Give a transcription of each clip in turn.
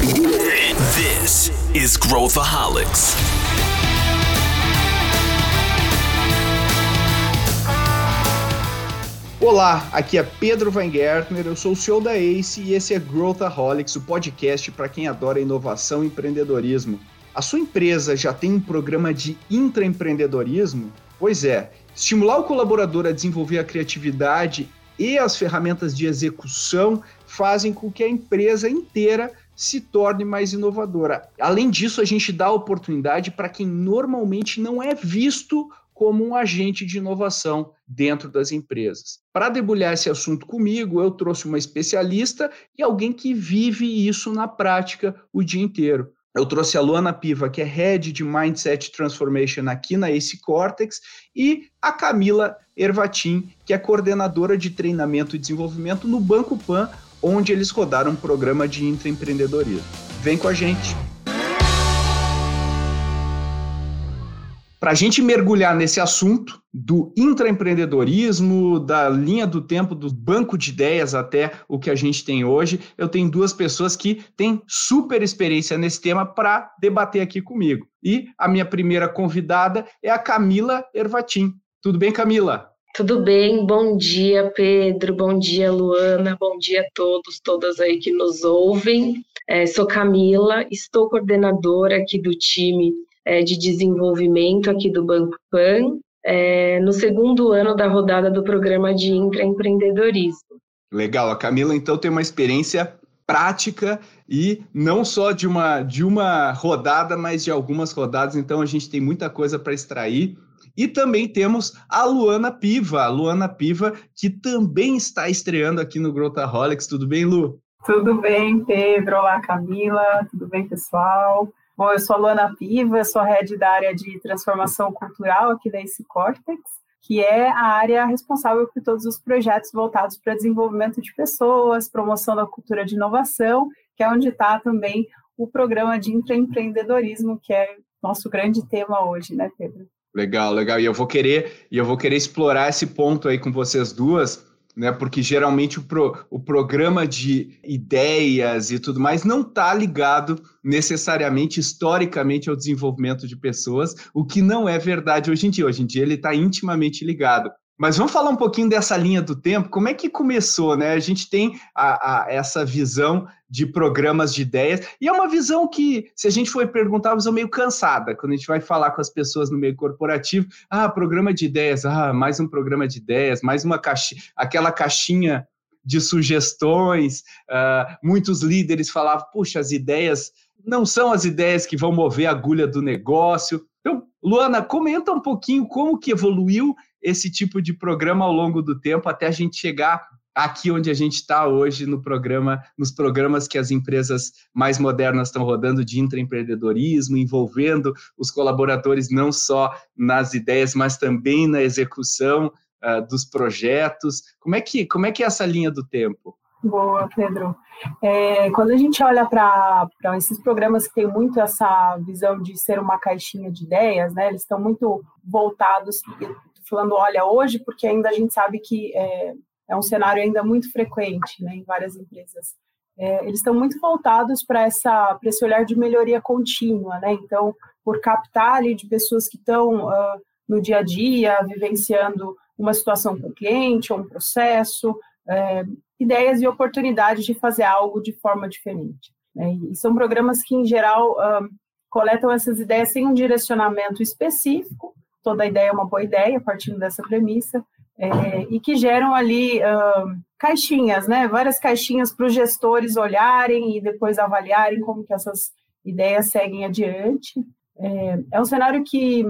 This is Growthaholics. Olá, aqui é Pedro Weingärtner, eu sou o CEO da ACE e esse é Growthaholics, o podcast para quem adora inovação e empreendedorismo. A sua empresa já tem um programa de intraempreendedorismo? Pois é, estimular o colaborador a desenvolver a criatividade e as ferramentas de execução fazem com que a empresa inteira se torne mais inovadora. Além disso, a gente dá oportunidade para quem normalmente não é visto como um agente de inovação dentro das empresas. Para debulhar esse assunto comigo, eu trouxe uma especialista e alguém que vive isso na prática o dia inteiro. Eu trouxe a Luana Piva, que é Head de Mindset Transformation aqui na Ace Cortex, e a Camila Ervatin, que é coordenadora de treinamento e desenvolvimento no Banco Pan, onde eles rodaram um programa de intraempreendedorismo. Vem com a gente! Para a gente mergulhar nesse assunto do intraempreendedorismo, da linha do tempo do banco de ideias até o que a gente tem hoje, eu tenho duas pessoas que têm super experiência nesse tema para debater aqui comigo. E a minha primeira convidada é a Camila Ervatim. Tudo bem, Camila? Tudo bem, bom dia, Pedro, bom dia, Luana, bom dia a todos, todas aí que nos ouvem. É, sou Camila, estou coordenadora aqui do time é, de desenvolvimento aqui do Banco Pan, é, no segundo ano da rodada do programa de intraempreendedorismo. Legal, a Camila então tem uma experiência prática e não só de uma, de uma rodada, mas de algumas rodadas, então a gente tem muita coisa para extrair. E também temos a Luana Piva, a Luana Piva, que também está estreando aqui no Growthaholics. Tudo bem, Lu? Tudo bem, Pedro. Olá, Camila. Tudo bem, pessoal? Bom, eu sou a Luana Piva, sou head da área de transformação cultural aqui da Ace Cortex, que é a área responsável por todos os projetos voltados para desenvolvimento de pessoas, promoção da cultura de inovação, que é onde está também o programa de intraempreendedorismo, que é nosso grande tema hoje, né, Pedro? Legal, legal. E eu vou querer, e eu vou querer explorar esse ponto aí com vocês duas, né? Porque geralmente o, pro, o programa de ideias e tudo mais não está ligado necessariamente, historicamente, ao desenvolvimento de pessoas, o que não é verdade hoje em dia. Hoje em dia ele está intimamente ligado. Mas vamos falar um pouquinho dessa linha do tempo. Como é que começou, né? A gente tem a, a, essa visão de programas de ideias, e é uma visão que, se a gente for perguntar, é uma meio cansada, quando a gente vai falar com as pessoas no meio corporativo, ah, programa de ideias, ah, mais um programa de ideias, mais uma caixinha, aquela caixinha de sugestões, uh, muitos líderes falavam, puxa, as ideias não são as ideias que vão mover a agulha do negócio. Então, Luana, comenta um pouquinho como que evoluiu esse tipo de programa ao longo do tempo até a gente chegar aqui onde a gente está hoje no programa, nos programas que as empresas mais modernas estão rodando de intraempreendedorismo, envolvendo os colaboradores não só nas ideias, mas também na execução uh, dos projetos. Como é que como é que é essa linha do tempo? Boa, Pedro. É, quando a gente olha para esses programas que têm muito essa visão de ser uma caixinha de ideias, né, eles estão muito voltados, falando, olha, hoje, porque ainda a gente sabe que é, é um cenário ainda muito frequente né, em várias empresas. É, eles estão muito voltados para esse olhar de melhoria contínua, né? Então, por captar ali de pessoas que estão uh, no dia a dia, vivenciando uma situação com o cliente, ou um processo, é, ideias e oportunidades de fazer algo de forma diferente. Né? E são programas que, em geral, coletam essas ideias sem um direcionamento específico, toda ideia é uma boa ideia, partindo dessa premissa, é, e que geram ali uh, caixinhas, né? Várias caixinhas para os gestores olharem e depois avaliarem como que essas ideias seguem adiante. É, é um cenário que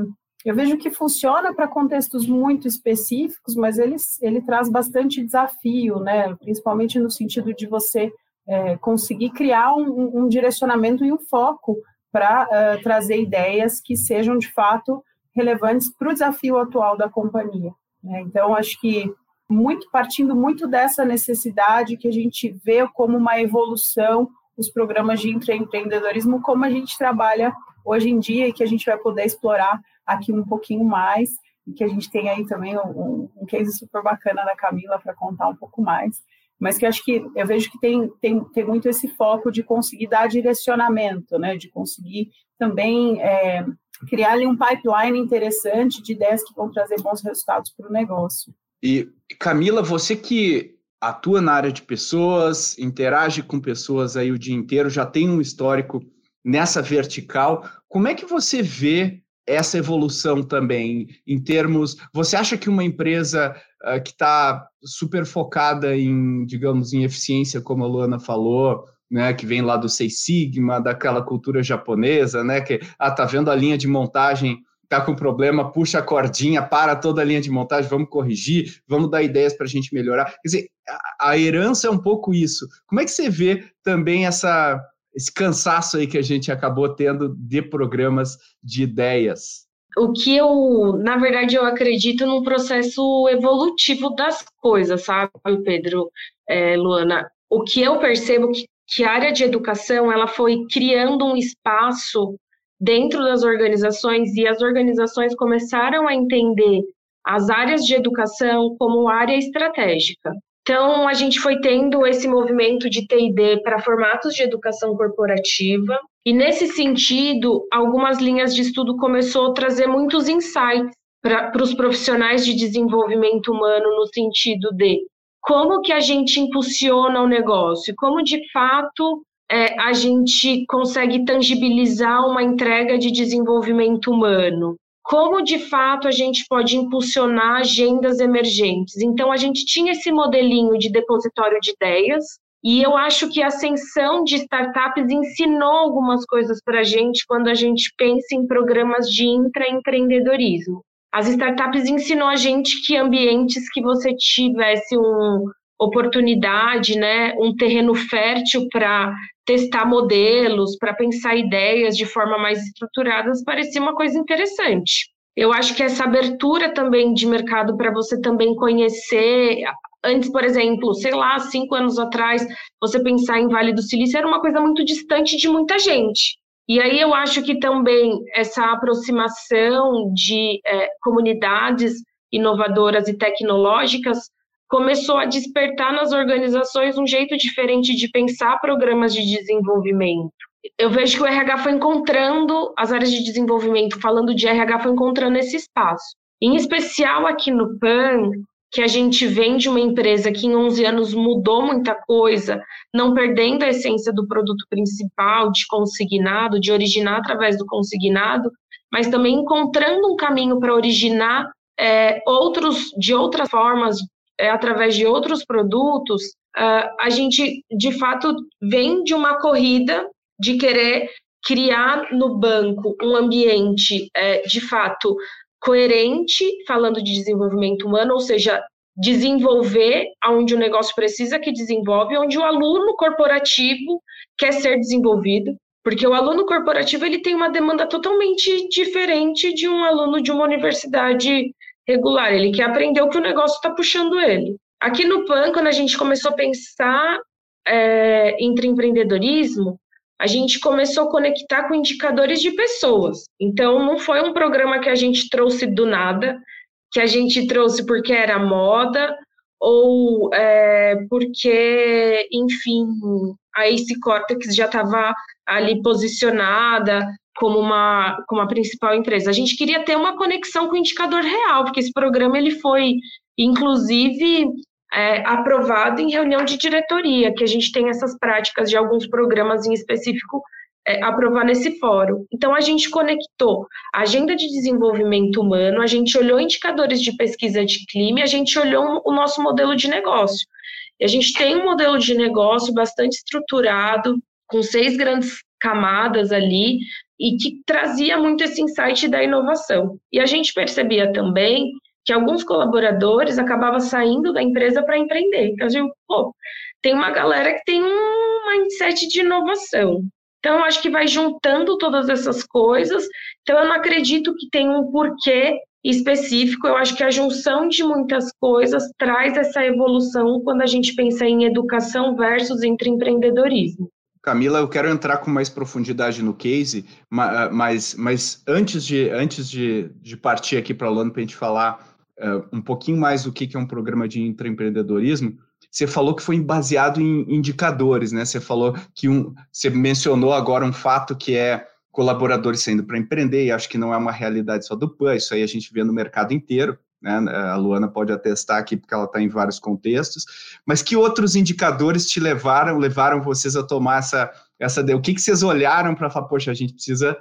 eu vejo que funciona para contextos muito específicos, mas ele, ele traz bastante desafio, né? Principalmente no sentido de você é, conseguir criar um, um, direcionamento e um foco para uh, trazer ideias que sejam de fato relevantes para o desafio atual da companhia. Né? Então, acho que muito partindo muito dessa necessidade que a gente vê como uma evolução os programas de empreendedorismo, como a gente trabalha hoje em dia e que a gente vai poder explorar aqui um pouquinho mais e que a gente tem aí também um, um case super bacana da Camila para contar um pouco mais. mas que acho que eu vejo que tem, tem, tem muito esse foco de conseguir dar direcionamento, né, de conseguir também é, criar ali um pipeline interessante de ideias que vão trazer bons resultados para o negócio. E Camila, você que atua na área de pessoas, interage com pessoas aí o dia inteiro, já tem um histórico nessa vertical. Como é que você vê essa evolução também em termos? Você acha que uma empresa uh, que está super focada em, digamos, em eficiência, como a Luana falou, né, que vem lá do Seis Sigma, daquela cultura japonesa, né, que ah, tá vendo a linha de montagem tá com problema, puxa a cordinha, para toda a linha de montagem, vamos corrigir, vamos dar ideias para a gente melhorar. Quer dizer, a, a, herança é um pouco isso. Como é que você vê também essa, esse cansaço aí que a gente acabou tendo de programas de ideias? O que eu, na verdade, eu acredito num processo evolutivo das coisas, sabe, Pedro, é, Luana? O que eu percebo que, que a área de educação ela foi criando um espaço dentro das organizações e as organizações começaram a entender as áreas de educação como área estratégica. Então, a gente foi tendo esse movimento de TD para formatos de educação corporativa, e nesse sentido, algumas linhas de estudo começou a trazer muitos insights para os profissionais de desenvolvimento humano no sentido de como que a gente impulsiona o negócio, como de fato é, a gente consegue tangibilizar uma entrega de desenvolvimento humano? Como de fato a gente pode impulsionar agendas emergentes? Então, a gente tinha esse modelinho de depositório de ideias, e eu acho que a ascensão de startups ensinou algumas coisas para a gente quando a gente pensa em programas de intraempreendedorismo. As startups ensinou a gente que ambientes que você tivesse um, oportunidade, né, um terreno fértil para testar modelos, para pensar ideias de forma mais estruturada, parecia uma coisa interessante. Eu acho que essa abertura também de mercado para você também conhecer. Antes, por exemplo, sei lá, cinco anos atrás, você pensar em Vale do Silício era uma coisa muito distante de muita gente. E aí eu acho que também essa aproximação de é, comunidades inovadoras e tecnológicas começou a despertar nas organizações um jeito diferente de pensar programas de desenvolvimento. Eu vejo que o RH foi encontrando, as áreas de desenvolvimento, falando de RH, foi encontrando esse espaço. Em especial aqui no PAN, que a gente vem de uma empresa que em 11 anos mudou muita coisa, não perdendo a essência do produto principal, de consignado, de originar através do consignado, mas também encontrando um caminho para originar é, outros de outras formas é, através de outros produtos, uh, a gente de fato vem de uma corrida de querer criar no banco um ambiente é, de fato coerente, falando de desenvolvimento humano, ou seja, desenvolver onde o negócio precisa que desenvolve, onde o aluno corporativo quer ser desenvolvido, porque o aluno corporativo ele tem uma demanda totalmente diferente de um aluno de uma universidade regular, ele quer aprender o que o negócio está puxando ele. Aqui no PAN, quando a gente começou a pensar é, entre empreendedorismo, a gente começou a conectar com indicadores de pessoas. Então, não foi um programa que a gente trouxe do nada, que a gente trouxe porque era moda ou é, porque, enfim, a Ace Cortex já estava ali posicionada como uma, como a principal empresa. A gente queria ter uma conexão com o indicador real, porque esse programa ele foi, inclusive, é, aprovado em reunião de diretoria, que a gente tem essas práticas de alguns programas em específico é, aprovar nesse fórum. Então, a gente conectou a agenda de desenvolvimento humano, a gente olhou indicadores de pesquisa de clima, a gente olhou o nosso modelo de negócio. E a gente tem um modelo de negócio bastante estruturado, com seis grandes camadas ali, e que trazia muito esse insight da inovação. E a gente percebia também que alguns colaboradores acabavam saindo da empresa para empreender. Então, eu digo, pô, tem uma galera que tem um mindset de inovação. Então, eu acho que vai juntando todas essas coisas. Então, eu não acredito que tem um porquê específico. Eu acho que a junção de muitas coisas traz essa evolução quando a gente pensa em educação versus entre empreendedorismo. Camila, eu quero entrar com mais profundidade no case, mas, mas antes de, antes de, de partir aqui para a Lona para a gente falar uh, um pouquinho mais do que, que é um programa de intraempreendedorismo, você falou que foi baseado em indicadores, né? Você falou que um, você mencionou agora um fato que é colaboradores saindo para empreender, e acho que não é uma realidade só do PAN, isso aí a gente vê no mercado inteiro, né? A Luana pode atestar aqui porque ela está em vários contextos, mas que outros indicadores te levaram, levaram vocês a tomar essa, essa o que, que vocês olharam para falar, poxa, a gente precisa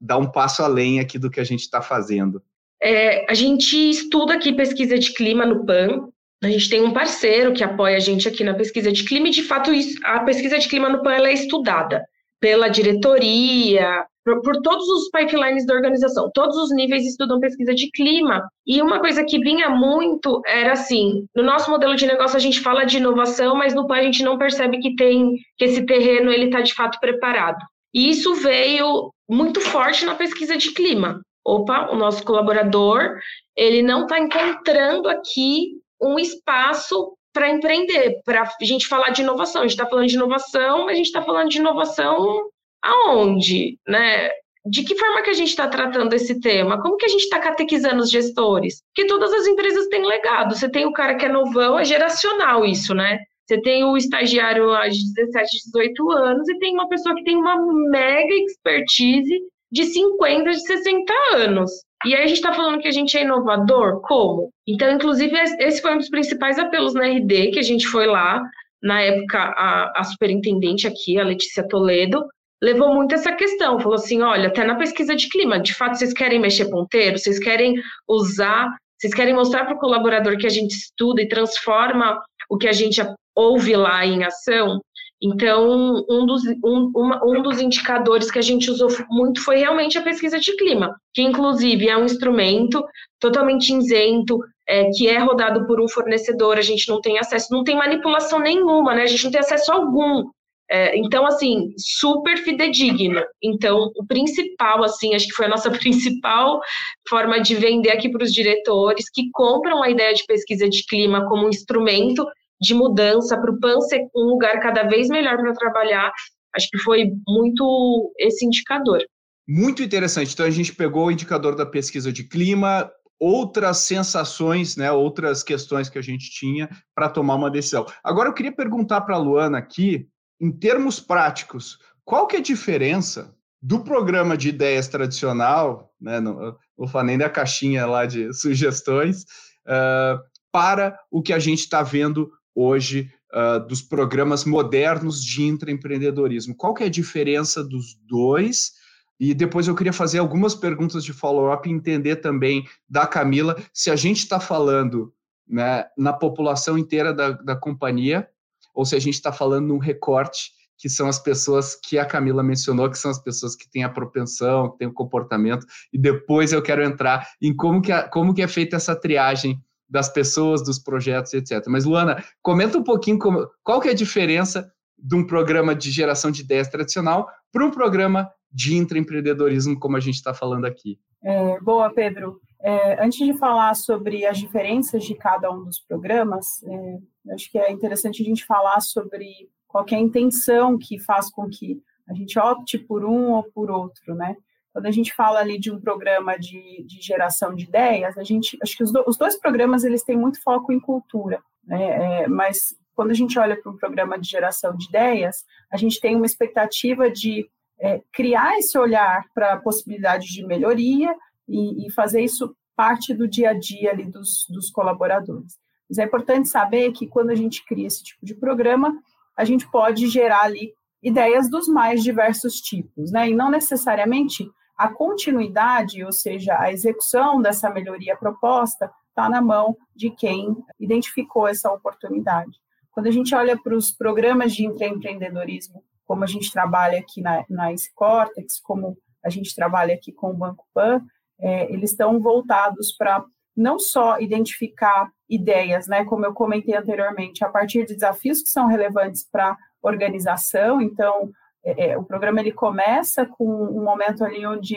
dar um passo além aqui do que a gente está fazendo? É, a gente estuda aqui pesquisa de clima no PAN, a gente tem um parceiro que apoia a gente aqui na pesquisa de clima, e de fato a pesquisa de clima no PAN é estudada pela diretoria, por, por, todos os pipelines da organização. Todos os níveis estudam pesquisa de clima. E uma coisa que vinha muito era assim: no nosso modelo de negócio a gente fala de inovação, mas no PAN a gente não percebe que tem que esse terreno ele está de fato preparado. E isso veio muito forte na pesquisa de clima. Opa, o nosso colaborador ele não está encontrando aqui um espaço para empreender, para a gente falar de inovação. A gente está falando de inovação, mas a gente está falando de inovação aonde, né? De que forma que a gente está tratando esse tema? Como que a gente está catequizando os gestores? Porque todas as empresas têm legado. Você tem o cara que é novão, é geracional isso, né? Você tem o estagiário lá de 17, 18 anos e tem uma pessoa que tem uma mega expertise de 50, de 60 anos. E aí a gente está falando que a gente é inovador? Como? Então, inclusive, esse foi um dos principais apelos na RD, que a gente foi lá, na época, a, a superintendente aqui, a Letícia Toledo, levou muito essa questão, falou assim, olha, até na pesquisa de clima, de fato, vocês querem mexer ponteiro, vocês querem usar, vocês querem mostrar para o colaborador que a gente estuda e transforma o que a gente ouve lá em ação, então, um dos, um, uma, um dos indicadores que a gente usou muito foi realmente a pesquisa de clima, que inclusive é um instrumento totalmente isento, é, que é rodado por um fornecedor, a gente não tem acesso, não tem manipulação nenhuma, né? A gente não tem acesso algum. É, então, assim, super fidedigno. Então, o principal, assim, acho que foi a nossa principal forma de vender aqui para os diretores que compram a ideia de pesquisa de clima como um instrumento de mudança, para o PAN ser um lugar cada vez melhor para trabalhar, acho que foi muito esse indicador. Muito interessante. Então, a gente pegou o indicador da pesquisa de clima, outras sensações, né, outras questões que a gente tinha para tomar uma decisão. Agora, eu queria perguntar para a Luana aqui, em termos práticos, qual que é a diferença do programa de ideias tradicional, né, não vou falar nem da caixinha lá de sugestões, uh, para o que a gente está vendo hoje uh, dos programas modernos de intraempreendedorismo. Qual que é a diferença dos dois? E depois eu queria fazer algumas perguntas de follow-up e entender também da Camila se a gente está falando né, na população inteira da, da companhia ou se a gente está falando num recorte que são as pessoas que a Camila mencionou, que são as pessoas que têm a propensão, que têm o comportamento, e depois eu quero entrar em como que, a, como que é feita essa triagem das pessoas, dos projetos, etc. Mas, Luana, comenta um pouquinho como, qual que é a diferença de um programa de geração de ideias tradicional para um programa de intraempreendedorismo, como a gente está falando aqui. É, boa, Pedro. É, antes de falar sobre as diferenças de cada um dos programas, é, acho que é interessante a gente falar sobre qual é a intenção que faz com que a gente opte por um ou por outro, né? Quando a gente fala ali de um programa de, de geração de ideias, a gente, acho que os, do, os dois programas eles têm muito foco em cultura, né? É, mas quando a gente olha para um programa de geração de ideias, a gente tem uma expectativa de é, criar esse olhar para possibilidades de melhoria e, e, fazer isso parte do dia a dia ali dos, dos colaboradores. Mas é importante saber que quando a gente cria esse tipo de programa, a gente pode gerar ali ideias dos mais diversos tipos, né? E não necessariamente a continuidade, ou seja, a execução dessa melhoria proposta, está na mão de quem identificou essa oportunidade. Quando a gente olha para os programas de empreendedorismo, como a gente trabalha aqui na, na Cortex, como a gente trabalha aqui com o Banco Pan, é, eles estão voltados para não só identificar ideias, né, como eu comentei anteriormente, a partir de desafios que são relevantes para a organização, então é, é, o programa ele começa com um momento ali onde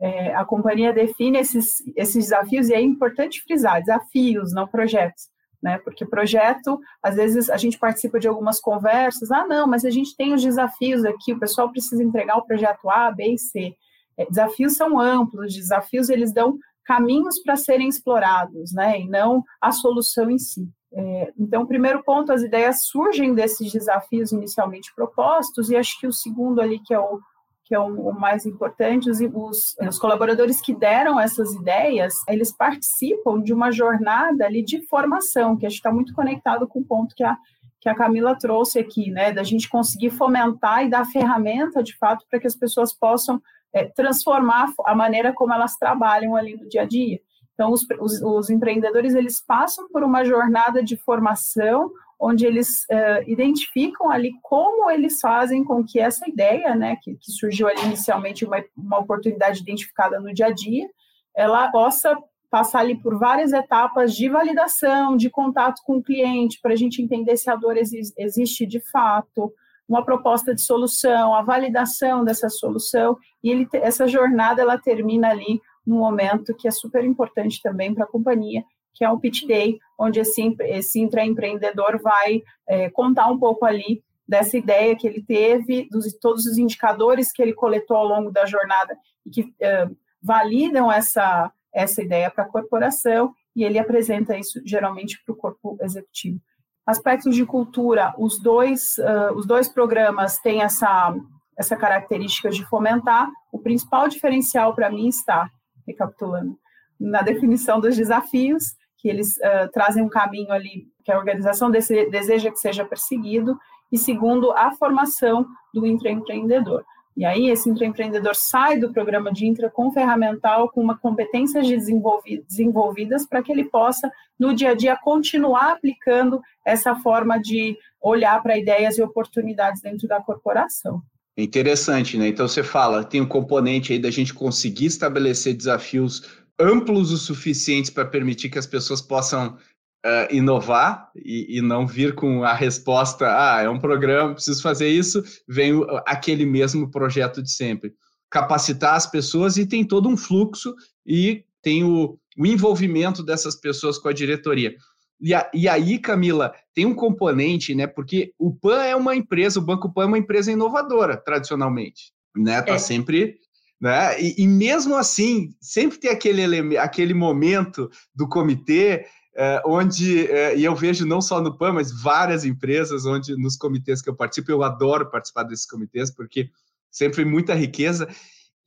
é, a companhia define esses, esses desafios, e é importante frisar, desafios, não projetos, né? Porque projeto, às vezes a gente participa de algumas conversas, ah, não, mas a gente tem os desafios aqui, o pessoal precisa entregar o projeto A, B e C. É, desafios são amplos, desafios eles dão caminhos para serem explorados, né? E não a solução em si. É, então, primeiro ponto, as ideias surgem desses desafios inicialmente propostos, e acho que o segundo ali, que é o, que é o, o mais importante, os, os, os, colaboradores que deram essas ideias, eles participam de uma jornada ali de formação, que acho que está muito conectado com o ponto que a, que a Camila trouxe aqui, né, da gente conseguir fomentar e dar ferramenta, de fato, para que as pessoas possam é, transformar a maneira como elas trabalham ali no dia a dia. Então, os, os, os empreendedores, eles passam por uma jornada de formação, onde eles uh, identificam ali como eles fazem com que essa ideia, né, que, que surgiu ali inicialmente uma, uma oportunidade identificada no dia a dia, ela possa passar ali por várias etapas de validação, de contato com o cliente, para a gente entender se a dor exi existe de fato, uma proposta de solução, a validação dessa solução, e ele, essa jornada ela termina ali num momento que é super importante também para a companhia, que é o pitch day, onde esse, esse intraempreendedor vai é, contar um pouco ali dessa ideia que ele teve, dos todos os indicadores que ele coletou ao longo da jornada e que é, validam essa, essa ideia para a corporação, e ele apresenta isso geralmente para o corpo executivo. Aspectos de cultura, os dois, uh, os dois programas têm essa, essa característica de fomentar. O principal diferencial para mim está recapitulando, na definição dos desafios, que eles uh, trazem um caminho ali que a organização deseja que seja perseguido, e segundo, a formação do intraempreendedor. E aí, esse intraempreendedor sai do programa de intra com ferramental, com uma competências desenvolvidas para que ele possa, no dia a dia, continuar aplicando essa forma de olhar para ideias e oportunidades dentro da corporação. Interessante, né? Então você fala, tem um componente aí da gente conseguir estabelecer desafios amplos o suficientes para permitir que as pessoas possam uh, inovar e, e, não vir com a resposta, ah, é um programa, preciso fazer isso, vem aquele mesmo projeto de sempre. Capacitar as pessoas e tem todo um fluxo e tem o, o envolvimento dessas pessoas com a diretoria. E, a, e, aí, Camila, tem um componente, né? Porque o PAN é uma empresa, o Banco PAN é uma empresa inovadora, tradicionalmente, né? Tá é. sempre. Né? E, e, mesmo assim, sempre tem aquele, aquele momento do comitê é, onde, é, e eu vejo não só no PAN, mas várias empresas, onde nos comitês que eu participo, eu adoro participar desses comitês, porque sempre muita riqueza,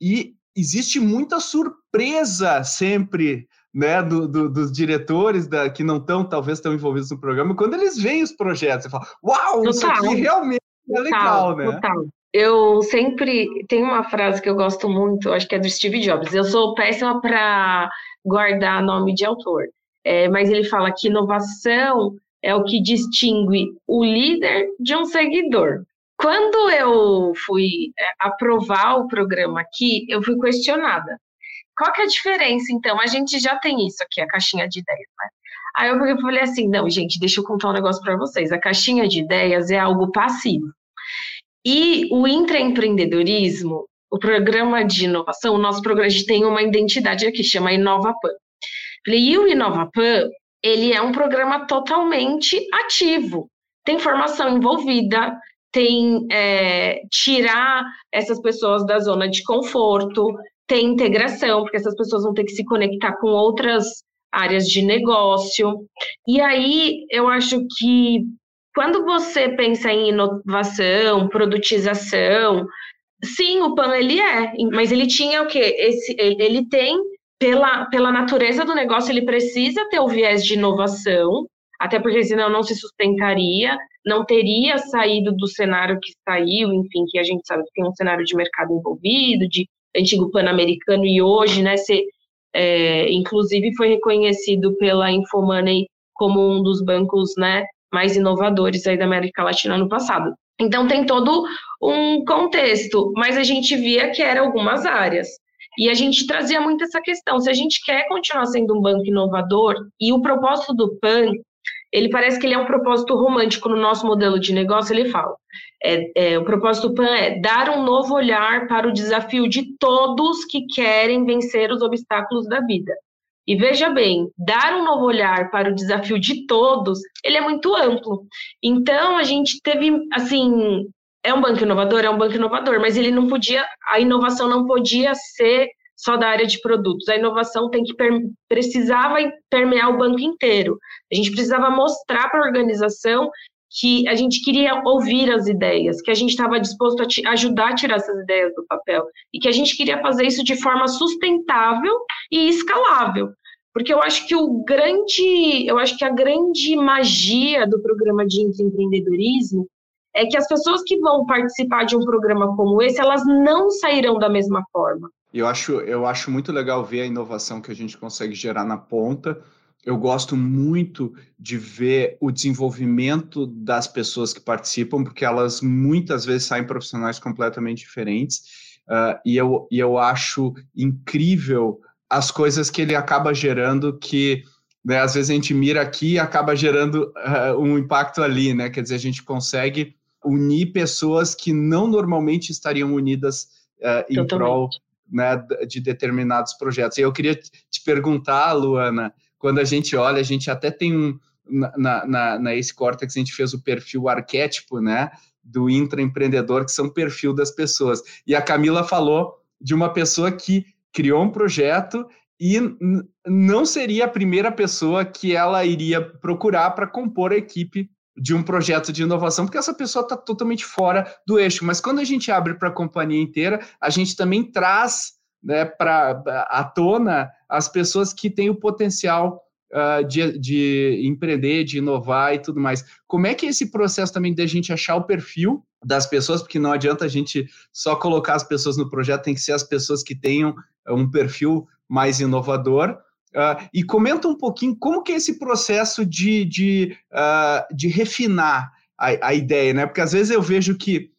e existe muita surpresa sempre né, do, do, dos diretores da, que não estão, talvez, estão envolvidos no programa, quando eles veem os projetos, você fala, uau, total. isso aqui realmente é legal, total, né? Total. Eu sempre tem uma frase que eu gosto muito, acho que é do Steve Jobs. Eu sou péssima para guardar nome de autor, é, mas ele fala que inovação é o que distingue o líder de um seguidor. Quando eu fui é, aprovar o programa aqui, eu fui questionada. Qual que é a diferença, então? A gente já tem isso aqui, a caixinha de ideias, né? Aí eu falei assim, não, gente, deixa eu contar um negócio para vocês. A caixinha de ideias é algo passivo. E o intraempreendedorismo, o programa de inovação, o nosso programa, tem uma identidade aqui, chama InovaPan. E o InovaPan, ele é um programa totalmente ativo. Tem formação envolvida, tem é, tirar essas pessoas da zona de conforto, ter integração, porque essas pessoas vão ter que se conectar com outras áreas de negócio. E aí eu acho que quando você pensa em inovação, produtização, sim, o PAN ele é, mas ele tinha o quê? Esse, ele tem, pela, pela natureza do negócio, ele precisa ter o viés de inovação, até porque senão não se sustentaria, não teria saído do cenário que saiu, enfim, que a gente sabe que tem um cenário de mercado envolvido, de antigo Pan-Americano e hoje, né, ser, é, inclusive foi reconhecido pela Infomoney como um dos bancos, né, mais inovadores aí da América Latina no passado. Então tem todo um contexto, mas a gente via que eram algumas áreas. E a gente trazia muito essa questão, se a gente quer continuar sendo um banco inovador, e o propósito do PAN ele parece que ele é um propósito romântico no nosso modelo de negócio, ele fala. É, é, o propósito PAN é dar um novo olhar para o desafio de todos que querem vencer os obstáculos da vida. E veja bem, dar um novo olhar para o desafio de todos, ele é muito amplo. Então, a gente teve, assim, é um banco inovador, é um banco inovador, mas ele não podia, a inovação não podia ser só da área de produtos. A inovação tem que precisava permear o banco inteiro. A gente precisava mostrar para a organização que a gente queria ouvir as ideias, que a gente estava disposto a ajudar a tirar essas ideias do papel e que a gente queria fazer isso de forma sustentável e escalável. Porque eu acho que o grande, eu acho que a grande magia do programa de empreendedorismo é que as pessoas que vão participar de um programa como esse, elas não sairão da mesma forma. Eu acho, eu acho muito legal ver a inovação que a gente consegue gerar na ponta. Eu gosto muito de ver o desenvolvimento das pessoas que participam, porque elas muitas vezes saem profissionais completamente diferentes. Uh, e, eu, e eu acho incrível as coisas que ele acaba gerando que né, às vezes a gente mira aqui e acaba gerando uh, um impacto ali, né? Quer dizer, a gente consegue unir pessoas que não normalmente estariam unidas uh, em prol né, de determinados projetos. E eu queria te perguntar, Luana, quando a gente olha, a gente até tem um. Na, na, na Ace Cortex, a gente fez o perfil arquétipo, né? Do intraempreendedor, que são o perfil das pessoas. E a Camila falou de uma pessoa que criou um projeto e não seria a primeira pessoa que ela iria procurar para compor a equipe de um projeto de inovação, porque essa pessoa está totalmente fora do eixo. Mas quando a gente abre para a companhia inteira, a gente também traz né, para à tona as pessoas que têm o potencial uh, de, de empreender, de inovar e tudo mais. Como é que é esse processo também da gente achar o perfil das pessoas, porque não adianta a gente só colocar as pessoas no projeto, tem que ser as pessoas que tenham um perfil mais inovador Uh, e comenta um pouquinho como que é esse processo de, de, uh, de refinar a, a, ideia, né? Porque às vezes eu vejo que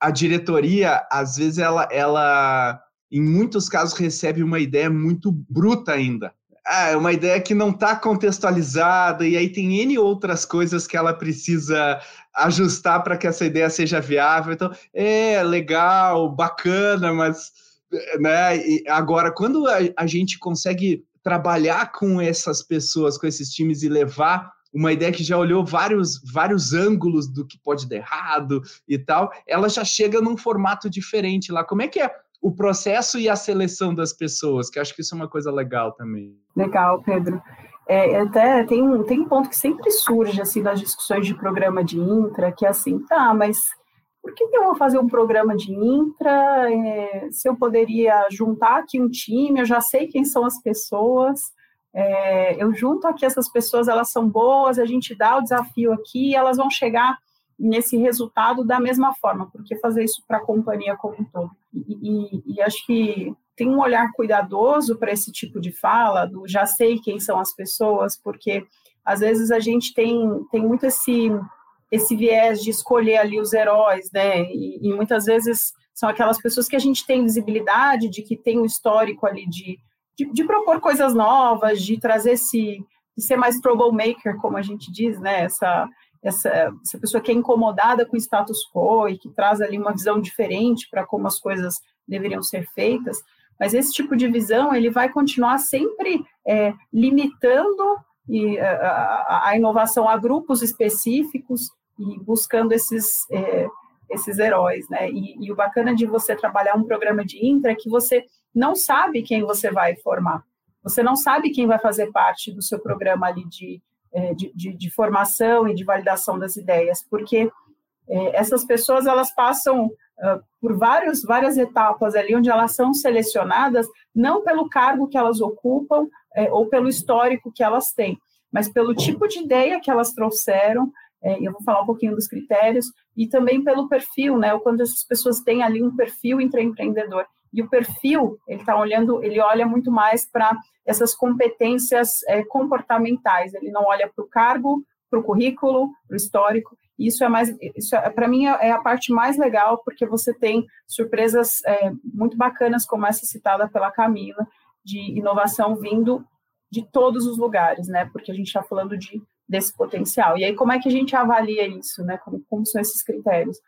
a diretoria, às vezes ela, ela em muitos casos recebe uma ideia muito bruta ainda. Ah, é uma ideia que não está contextualizada, e aí tem N outras coisas que ela precisa ajustar para que essa ideia seja viável. Então, é legal, bacana, mas né? E agora, quando a, a gente consegue trabalhar com essas pessoas, com esses times e levar uma ideia que já olhou vários, vários ângulos do que pode dar errado e tal, ela já chega num formato diferente lá. Como é que é o processo e a seleção das pessoas? Que acho que isso é uma coisa legal também. Legal, Pedro. É, até tem um, tem um ponto que sempre surge assim nas discussões de programa de intra, que é assim, tá, mas por que, que eu vou fazer um programa de intra? É, se eu poderia juntar aqui um time, eu já sei quem são as pessoas, é, eu junto aqui essas pessoas, elas são boas, a gente dá o desafio aqui elas vão chegar nesse resultado da mesma forma, porque fazer isso para a companhia como um todo. E, e, e acho que tem um olhar cuidadoso para esse tipo de fala, do já sei quem são as pessoas, porque às vezes a gente tem, tem muito esse esse viés de escolher ali os heróis, né? E, e, muitas vezes são aquelas pessoas que a gente tem visibilidade, de que tem um histórico ali de, de, de propor coisas novas, de trazer esse, de ser mais troublemaker, como a gente diz, né? Essa, essa, essa pessoa que é incomodada com o status quo e que traz ali uma visão diferente para como as coisas deveriam ser feitas. Mas esse tipo de visão ele vai continuar sempre é, limitando e a, a, inovação a grupos específicos e buscando esses é, esses heróis, né? E, e, o bacana de você trabalhar um programa de intra é que você não sabe quem você vai formar, você não sabe quem vai fazer parte do seu programa ali de, é, de, de, de formação e de validação das ideias, porque essas pessoas elas passam uh, por vários, várias etapas ali onde elas são selecionadas não pelo cargo que elas ocupam é, ou pelo histórico que elas têm, mas pelo tipo de ideia que elas trouxeram, é, eu vou falar um pouquinho dos critérios, e também pelo perfil, né, o quanto essas pessoas têm ali um perfil empreendedor. E o perfil, ele está olhando, ele olha muito mais para essas competências é, comportamentais, ele não olha para o cargo, para o currículo, para o histórico, isso é mais, isso é, para mim é a parte mais legal, porque você tem surpresas é, muito bacanas, como essa citada pela Camila, de inovação vindo de todos os lugares, né? Porque a gente está falando de desse potencial. E aí, como é que a gente avalia isso, né? Como, como são esses critérios?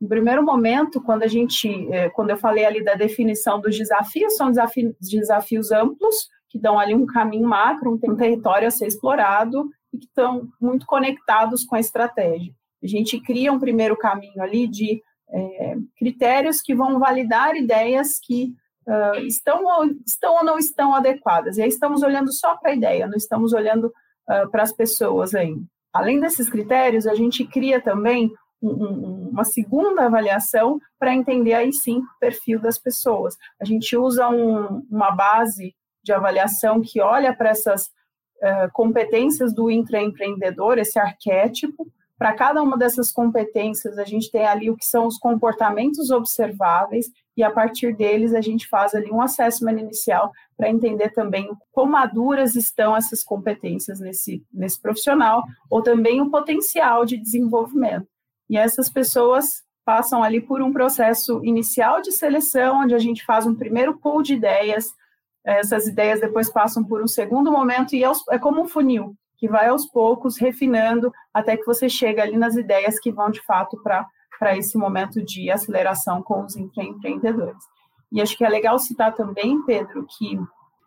No primeiro momento, quando a gente, é, quando eu falei ali da definição dos desafios, são desafios, desafios amplos, que dão ali um caminho macro, um território a ser explorado e que estão muito conectados com a estratégia. A gente cria um primeiro caminho ali de é, critérios que vão validar ideias que uh, estão, estão ou não estão adequadas. E aí estamos olhando só para a ideia, não estamos olhando uh, para as pessoas aí. Além desses critérios, a gente cria também um, um, uma segunda avaliação para entender aí sim o perfil das pessoas. A gente usa um, uma base de avaliação que olha para essas uh, competências do intraempreendedor, esse arquétipo, para cada uma dessas competências, a gente tem ali o que são os comportamentos observáveis, e a partir deles a gente faz ali um assessment inicial para entender também quão maduras estão essas competências nesse, nesse profissional, ou também o potencial de desenvolvimento. E essas pessoas passam ali por um processo inicial de seleção, onde a gente faz um primeiro pool de ideias, essas ideias depois passam por um segundo momento, e é, é como um funil que vai aos poucos refinando até que você chega ali nas ideias que vão de fato para esse momento de aceleração com os empreendedores. E acho que é legal citar também, Pedro, que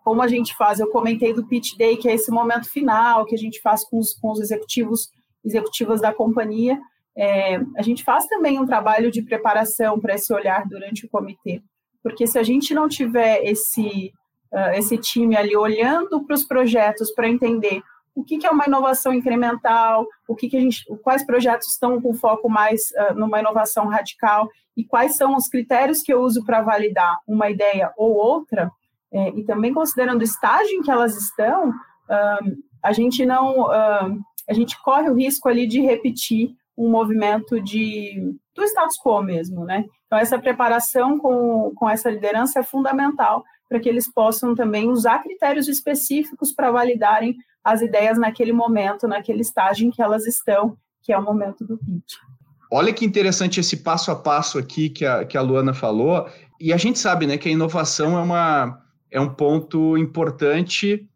como a gente faz, eu comentei do pitch day, que é esse momento final que a gente faz com os, com os executivos, executivas da companhia, é, a gente faz também um trabalho de preparação para esse olhar durante o comitê, porque se a gente não tiver esse, uh, esse time ali olhando para os projetos para entender o que, que é uma inovação incremental, o que, que a gente, quais projetos estão com foco mais uh, numa inovação radical e quais são os critérios que eu uso para validar uma ideia ou outra, é, e também considerando o estágio em que elas estão, uh, a gente não, uh, a gente corre o risco ali de repetir um movimento de do status quo mesmo, né? Então essa preparação com, com essa liderança é fundamental para que eles possam também usar critérios específicos para validarem as ideias naquele momento, naquele estágio em que elas estão, que é o momento do pitch. Olha que interessante esse passo a passo aqui que a, que a Luana falou, e a gente sabe né, que a inovação é, uma, é um ponto importante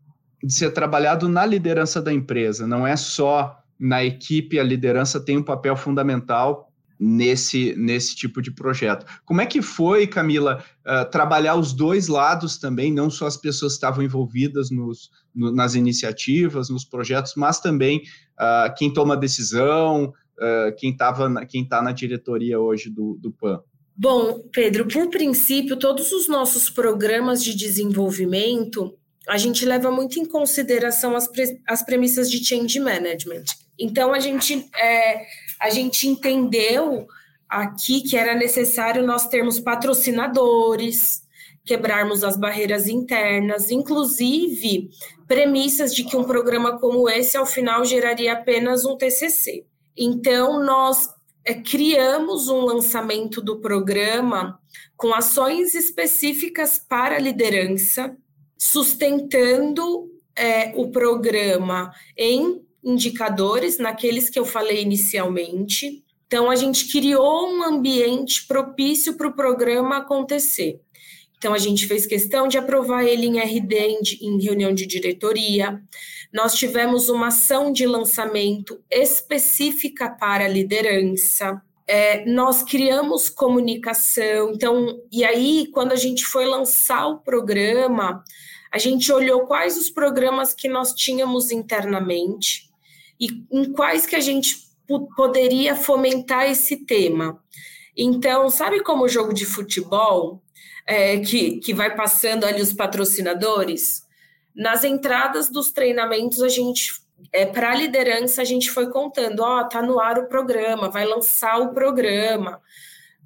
de ser trabalhado na liderança da empresa, não é só na equipe, a liderança tem um papel fundamental nesse, nesse tipo de projeto. Como é que foi, Camila, uh, trabalhar os dois lados também, não só as pessoas que estavam envolvidas nos, no, nas iniciativas, nos projetos, mas também uh, quem toma decisão, uh, quem está tá na diretoria hoje do, do PAN? Bom, Pedro, por princípio, todos os nossos programas de desenvolvimento, a gente leva muito em consideração as, pre as premissas de change management. Então, a gente é, a gente entendeu aqui que era necessário nós termos patrocinadores, quebrarmos as barreiras internas, inclusive premissas de que um programa como esse, ao final, geraria apenas um TCC. Então, nós é, criamos um lançamento do programa com ações específicas para a liderança, sustentando é, o programa em indicadores, naqueles que eu falei inicialmente. Então, a gente criou um ambiente propício para o programa acontecer. Então, a gente fez questão de aprovar ele em RD, em reunião de diretoria. Nós tivemos uma ação de lançamento específica para a liderança. É, nós criamos comunicação. Então, e aí, quando a gente foi lançar o programa, a gente olhou quais os programas que nós tínhamos internamente e em quais que a gente poderia fomentar esse tema. Então, sabe como o jogo de futebol, é, que, que vai passando ali os patrocinadores? Nas entradas dos treinamentos, a gente, é, para a liderança, a gente foi contando: ó, oh, tá no ar o programa, vai lançar o programa.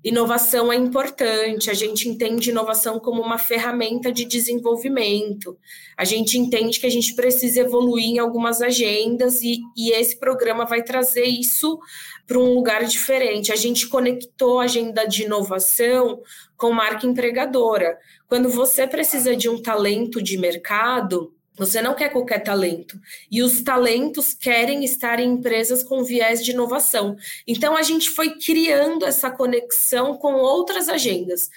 Inovação é importante, a gente entende inovação como uma ferramenta de desenvolvimento, a gente entende que a gente precisa evoluir em algumas agendas e, e esse programa vai trazer isso para um lugar diferente. A gente conectou a agenda de inovação com marca empregadora. Quando você precisa de um talento de mercado, você não quer qualquer talento. E os talentos querem estar em empresas com viés de inovação. Então, a gente foi criando essa conexão com outras agendas.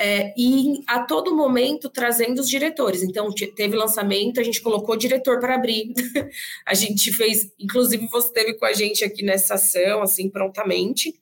É, e a todo momento trazendo os diretores. Então, teve lançamento, a gente colocou diretor para abrir. a gente fez, inclusive, você esteve com a gente aqui nessa ação, assim, prontamente.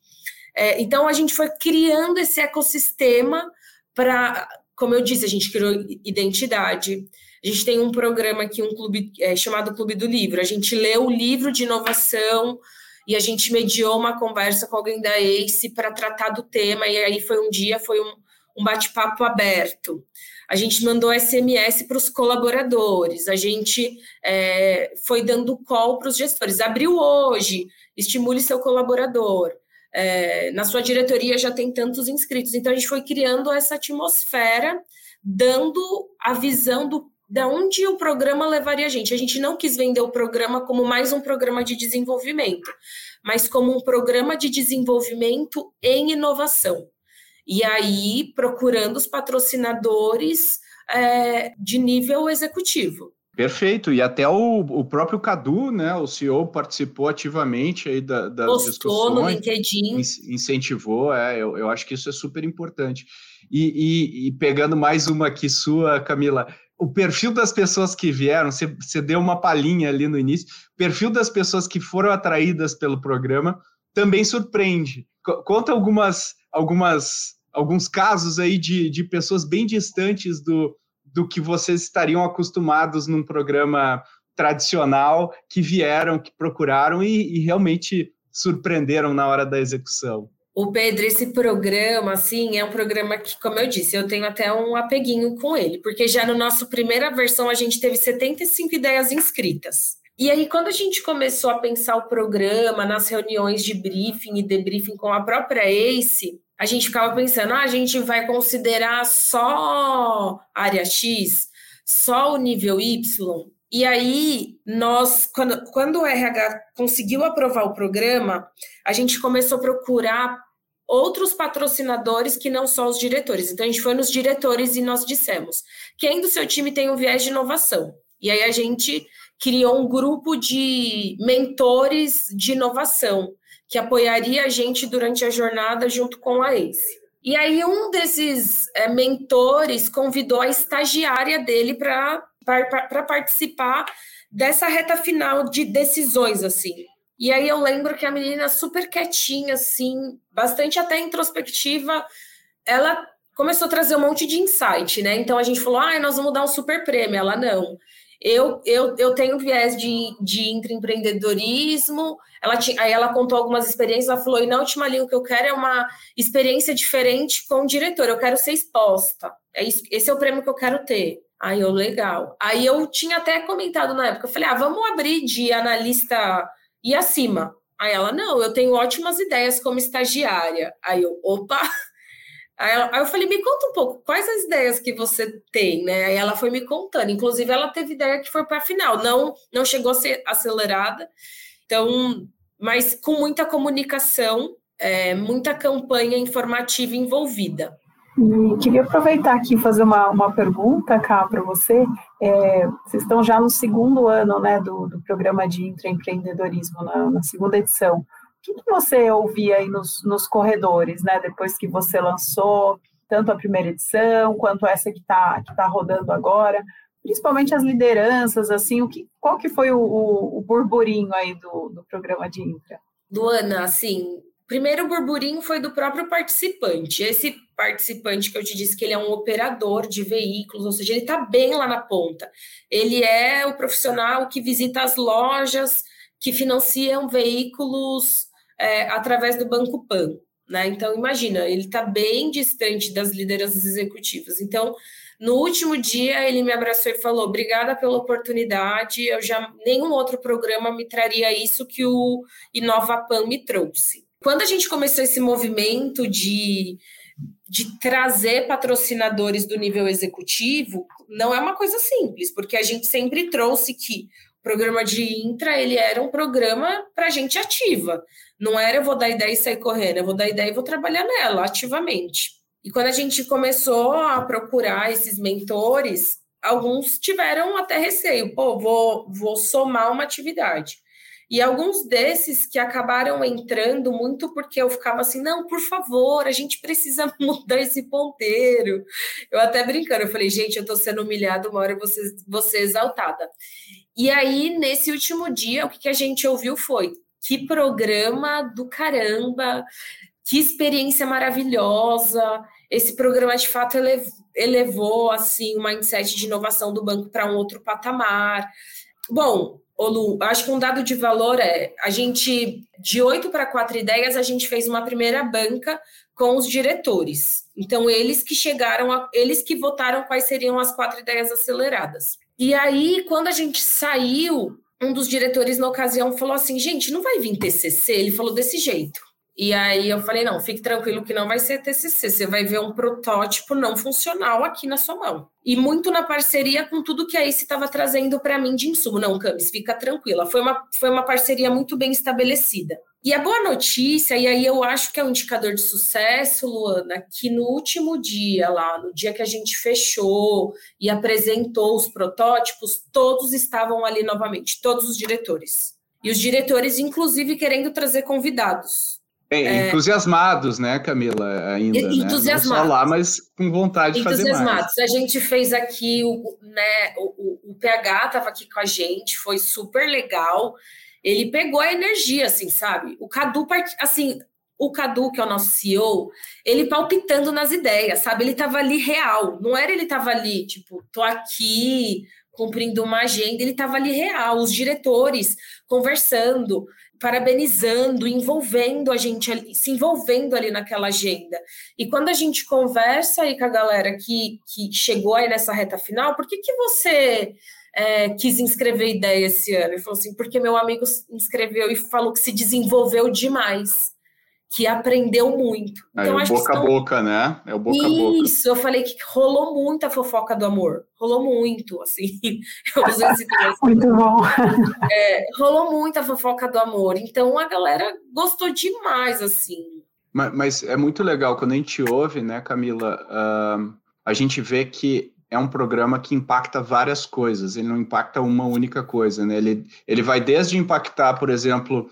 É, então, a gente foi criando esse ecossistema para, como eu disse, a gente criou identidade, a gente tem um programa aqui, um clube é, chamado Clube do Livro. A gente lê o livro de inovação e a gente mediou uma conversa com alguém da ACE para tratar do tema. E aí foi um dia, foi um, um bate-papo aberto. A gente mandou SMS para os colaboradores, a gente é, foi dando call para os gestores. Abriu hoje, estimule seu colaborador. É, na sua diretoria já tem tantos inscritos. Então, a gente foi criando essa atmosfera, dando a visão do da onde o programa levaria a gente. A gente não quis vender o programa como mais um programa de desenvolvimento, mas como um programa de desenvolvimento em inovação. E aí, procurando os patrocinadores é, de nível executivo. Perfeito, e até o, o próprio Cadu, né, o CEO, participou ativamente aí da, das Postou discussões. no LinkedIn. Incentivou, é, eu, eu acho que isso é super importante. E, e, e pegando mais uma aqui sua, Camila, o perfil das pessoas que vieram, você, você deu uma palhinha ali no início, o perfil das pessoas que foram atraídas pelo programa também surpreende. Conta algumas, algumas, alguns casos aí de, de pessoas bem distantes do, do que vocês estariam acostumados num programa tradicional, que vieram, que procuraram e, e realmente surpreenderam na hora da execução. O Pedro, esse programa, assim, é um programa que, como eu disse, eu tenho até um apeguinho com ele, porque já no nosso primeira versão a gente teve 75 ideias inscritas. E aí, quando a gente começou a pensar o programa nas reuniões de briefing e debriefing com a própria ACE, a gente ficava pensando, ah, a gente vai considerar só área X, só o nível Y. E aí, nós, quando, quando o RH conseguiu aprovar o programa, a gente começou a procurar outros patrocinadores que não só os diretores. Então, a gente foi nos diretores e nós dissemos: quem do seu time tem um viés de inovação? E aí a gente criou um grupo de mentores de inovação que apoiaria a gente durante a jornada junto com a ACE. E aí um desses é, mentores convidou a estagiária dele para participar dessa reta final de decisões assim. E aí eu lembro que a menina super quietinha, assim, bastante até introspectiva, ela começou a trazer um monte de insight, né? Então a gente falou, ah, nós vamos dar um super prêmio. Ela, não. Eu, eu, eu tenho viés de, de intraempreendedorismo. Ela tinha, aí ela contou algumas experiências, ela falou, e na última linha o que eu quero é uma experiência diferente com o diretor, eu quero ser exposta. É isso, esse é o prêmio que eu quero ter. Aí eu, legal. Aí eu tinha até comentado na época, eu falei, ah, vamos abrir de analista e acima. Aí ela, não, eu tenho ótimas ideias como estagiária. Aí eu, opa! Aí, ela, aí eu falei, me conta um pouco, quais as ideias que você tem, né? Aí ela foi me contando. Inclusive, ela teve ideia que foi para a final, não, não chegou a ser acelerada. Então, mas com muita comunicação, é, muita campanha informativa envolvida. E queria aproveitar aqui e fazer uma, uma pergunta, cá, para você. É, vocês estão já no segundo ano né, do, do programa de intraempreendedorismo, na, na segunda edição. O que, que, você ouvia aí nos, nos corredores, né, depois que você lançou tanto a primeira edição quanto essa que está que tá rodando agora? Principalmente as lideranças, assim, o que, qual que foi o, o, o burburinho aí do, do programa de intra? Luana, assim, primeiro burburinho foi do próprio participante. Esse participante que eu te disse que ele é um operador de veículos, ou seja, ele está bem lá na ponta. Ele é o profissional que visita as lojas que financiam veículos é, através do Banco Pan. Né? Então, imagina, ele está bem distante das lideranças executivas. Então, no último dia, ele me abraçou e falou: Obrigada pela oportunidade. Eu já nenhum outro programa me traria isso que o Inova Pan me trouxe. Quando a gente começou esse movimento de de trazer patrocinadores do nível executivo não é uma coisa simples, porque a gente sempre trouxe que o programa de intra ele era um programa para gente ativa. Não era eu vou dar ideia e sair correndo, eu vou dar ideia e vou trabalhar nela ativamente. E quando a gente começou a procurar esses mentores, alguns tiveram até receio, pô, vou, vou somar uma atividade. E alguns desses que acabaram entrando muito porque eu ficava assim, não, por favor, a gente precisa mudar esse ponteiro. Eu até brincando, eu falei, gente, eu estou sendo humilhada, uma hora eu vou ser, vou ser exaltada. E aí, nesse último dia, o que, que a gente ouviu foi, que programa do caramba, que experiência maravilhosa, esse programa de fato elevou, elevou assim o mindset de inovação do banco para um outro patamar. Bom, Lu, acho que um dado de valor é, a gente, de oito para quatro ideias, a gente fez uma primeira banca com os diretores. Então, eles que chegaram, a, eles que votaram quais seriam as quatro ideias aceleradas. E aí, quando a gente saiu, um dos diretores na ocasião falou assim: gente, não vai vir TCC? Ele falou desse jeito. E aí eu falei: não, fique tranquilo que não vai ser TCC, você vai ver um protótipo não funcional aqui na sua mão. E muito na parceria com tudo que a ICE estava trazendo para mim de insumo. Não, Camis, fica tranquila. Foi uma, foi uma parceria muito bem estabelecida. E a boa notícia, e aí eu acho que é um indicador de sucesso, Luana, que no último dia lá, no dia que a gente fechou e apresentou os protótipos, todos estavam ali novamente, todos os diretores. E os diretores, inclusive, querendo trazer convidados. É, é, entusiasmados, né, Camila, ainda, entusiasmados. Né? Não só lá, mas com vontade de fazer mais. A gente fez aqui, o, né, o, o, o PH estava aqui com a gente, foi super legal. Ele pegou a energia, assim, sabe? O Cadu, assim, o Cadu, que é o nosso CEO, ele palpitando nas ideias, sabe? Ele estava ali real, não era ele estava ali, tipo, tô aqui cumprindo uma agenda, ele estava ali real, os diretores conversando, parabenizando, envolvendo a gente, ali, se envolvendo ali naquela agenda. E quando a gente conversa aí com a galera que, que chegou aí nessa reta final, por que, que você é, quis inscrever ideia esse ano? Ele falou assim, porque meu amigo inscreveu e falou que se desenvolveu demais que aprendeu muito. Então, é o boca a boca, né? É o boca a boca. Isso, eu falei que rolou muita fofoca do amor. Rolou muito, assim. Eu usei esse Muito bom. É, rolou muita fofoca do amor. Então, a galera gostou demais, assim. Mas, mas é muito legal, quando a gente ouve, né, Camila, uh, a gente vê que é um programa que impacta várias coisas. Ele não impacta uma única coisa, né? Ele, ele vai desde impactar, por exemplo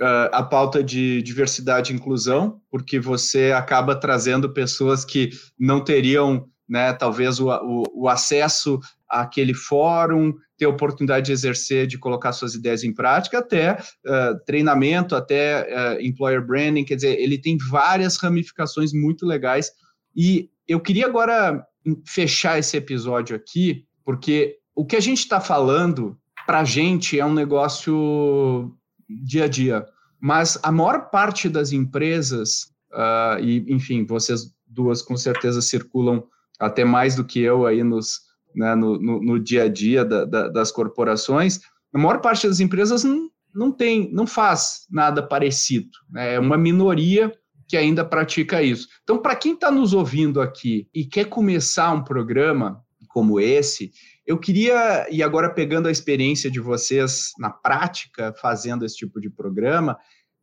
a pauta de diversidade e inclusão, porque você acaba trazendo pessoas que não teriam, né, talvez, o, o, o acesso àquele fórum, ter oportunidade de exercer, de colocar suas ideias em prática, até uh, treinamento, até uh, employer branding, quer dizer, ele tem várias ramificações muito legais. E eu queria agora fechar esse episódio aqui, porque o que a gente está falando para a gente é um negócio dia a dia. Mas a maior parte das empresas, uh, e enfim, vocês duas com certeza circulam até mais do que eu aí nos, né, no, no, no, dia a dia da, da, das corporações, a maior parte das empresas não, não tem, não faz nada parecido. Né? É uma minoria que ainda pratica isso. Então, para quem está nos ouvindo aqui e quer começar um programa como esse, eu queria, e agora pegando a experiência de vocês na prática, fazendo esse tipo de programa,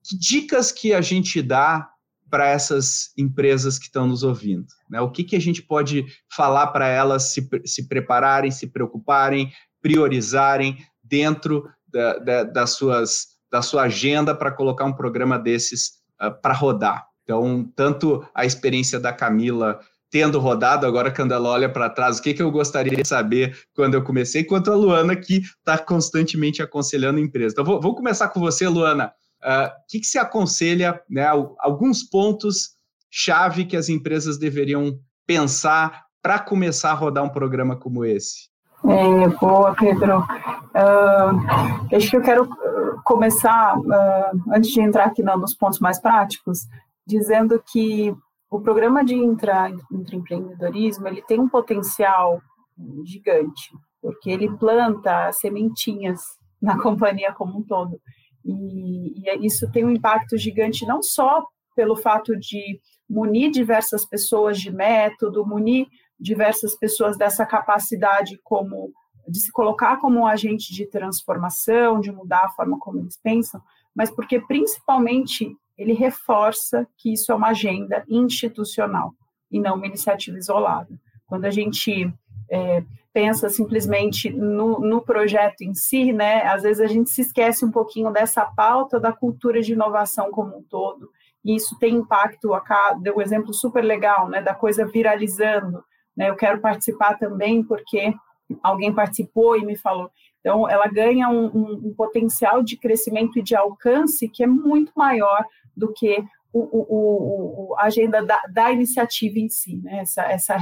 que dicas que a gente dá para essas empresas que estão nos ouvindo? Né? O que, que a gente pode falar para elas se, se prepararem, se preocuparem, priorizarem dentro da, da, das suas, da sua agenda para colocar um programa desses uh, para rodar? Então, tanto a experiência da Camila tendo rodado, agora quando ela olha para trás, o que, que eu gostaria de saber quando eu comecei, quanto a Luana, que está constantemente aconselhando a empresa. Então, vou, vou, começar com você, Luana. O uh, que, que se aconselha, né, alguns pontos chave que as empresas deveriam pensar para começar a rodar um programa como esse? É, boa, Pedro. Uh, acho que eu quero começar, uh, antes de entrar aqui nos pontos mais práticos, dizendo que o programa de intra, intraempreendedorismo ele tem um potencial gigante, porque ele planta sementinhas na companhia como um todo. E, e isso tem um impacto gigante não só pelo fato de munir diversas pessoas de método, munir diversas pessoas dessa capacidade como de se colocar como um agente de transformação, de mudar a forma como eles pensam, mas porque principalmente ele reforça que isso é uma agenda institucional e não uma iniciativa isolada. Quando a gente é, pensa simplesmente no, no, projeto em si, né, às vezes a gente se esquece um pouquinho dessa pauta da cultura de inovação como um todo, e isso tem impacto, deu um exemplo super legal, né, da coisa viralizando, né, eu quero participar também porque alguém participou e me falou, então ela ganha um, um, um potencial de crescimento e de alcance que é muito maior do que o, o, o, a agenda da, da, iniciativa em si, né? essa, essa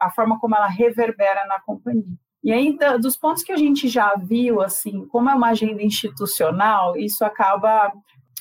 a forma como ela reverbera na companhia. E aí, dos pontos que a gente já viu, assim, como é uma agenda institucional, isso acaba